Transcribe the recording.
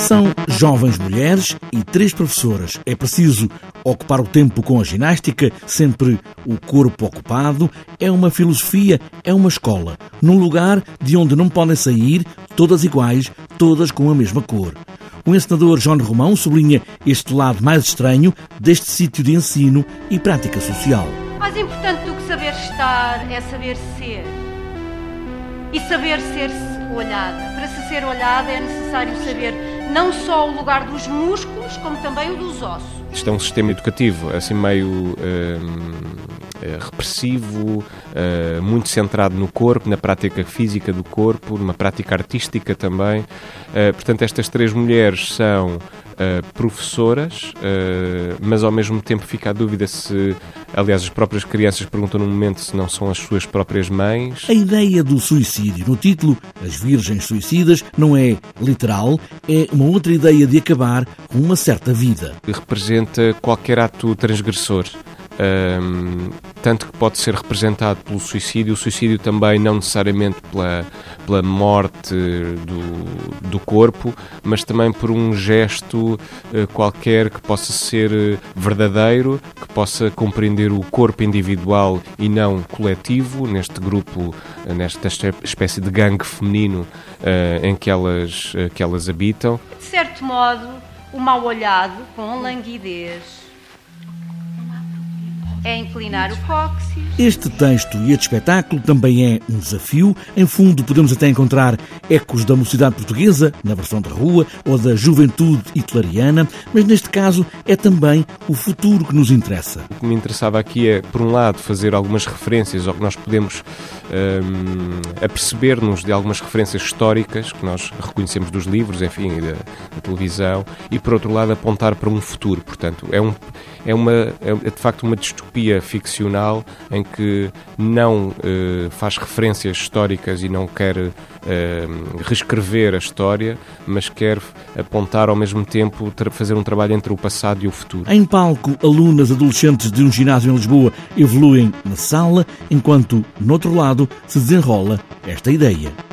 São jovens mulheres e três professoras. É preciso ocupar o tempo com a ginástica, sempre o corpo ocupado. É uma filosofia, é uma escola. Num lugar de onde não podem sair, todas iguais, todas com a mesma cor. O encenador João Romão sublinha este lado mais estranho deste sítio de ensino e prática social. Mais importante do que saber estar é saber ser. E saber ser-se olhada. Para se ser olhada é necessário saber não só o lugar dos músculos, como também o dos ossos. Isto é um sistema educativo assim meio hum, eh, repressivo, uh, muito centrado no corpo, na prática física do corpo, numa prática artística também. Uh, portanto, estas três mulheres são Uh, professoras, uh, mas ao mesmo tempo fica a dúvida se, aliás, as próprias crianças perguntam no momento se não são as suas próprias mães. A ideia do suicídio no título, As Virgens Suicidas, não é literal, é uma outra ideia de acabar com uma certa vida. Representa qualquer ato transgressor. Um, tanto que pode ser representado pelo suicídio, o suicídio também não necessariamente pela, pela morte do, do corpo, mas também por um gesto uh, qualquer que possa ser eh, verdadeiro, que possa compreender o corpo individual e não coletivo, neste grupo, uh, nesta espécie de gangue feminino uh, em que elas, que elas habitam. De certo modo, o mal olhado, com languidez, é inclinar o cóccix. Este texto e este espetáculo também é um desafio. Em fundo, podemos até encontrar ecos da mocidade portuguesa, na versão da rua, ou da juventude hitleriana, mas neste caso é também o futuro que nos interessa. O que me interessava aqui é, por um lado, fazer algumas referências ao que nós podemos um, aperceber-nos de algumas referências históricas que nós reconhecemos dos livros, enfim, da, da televisão, e por outro lado, apontar para um futuro. Portanto, é, um, é, uma, é de facto uma distopia ficcional em que não uh, faz referências históricas e não quer uh, reescrever a história, mas quer apontar ao mesmo tempo, fazer um trabalho entre o passado e o futuro. Em palco, alunas adolescentes de um ginásio em Lisboa evoluem na sala, enquanto, no outro lado, se desenrola esta ideia.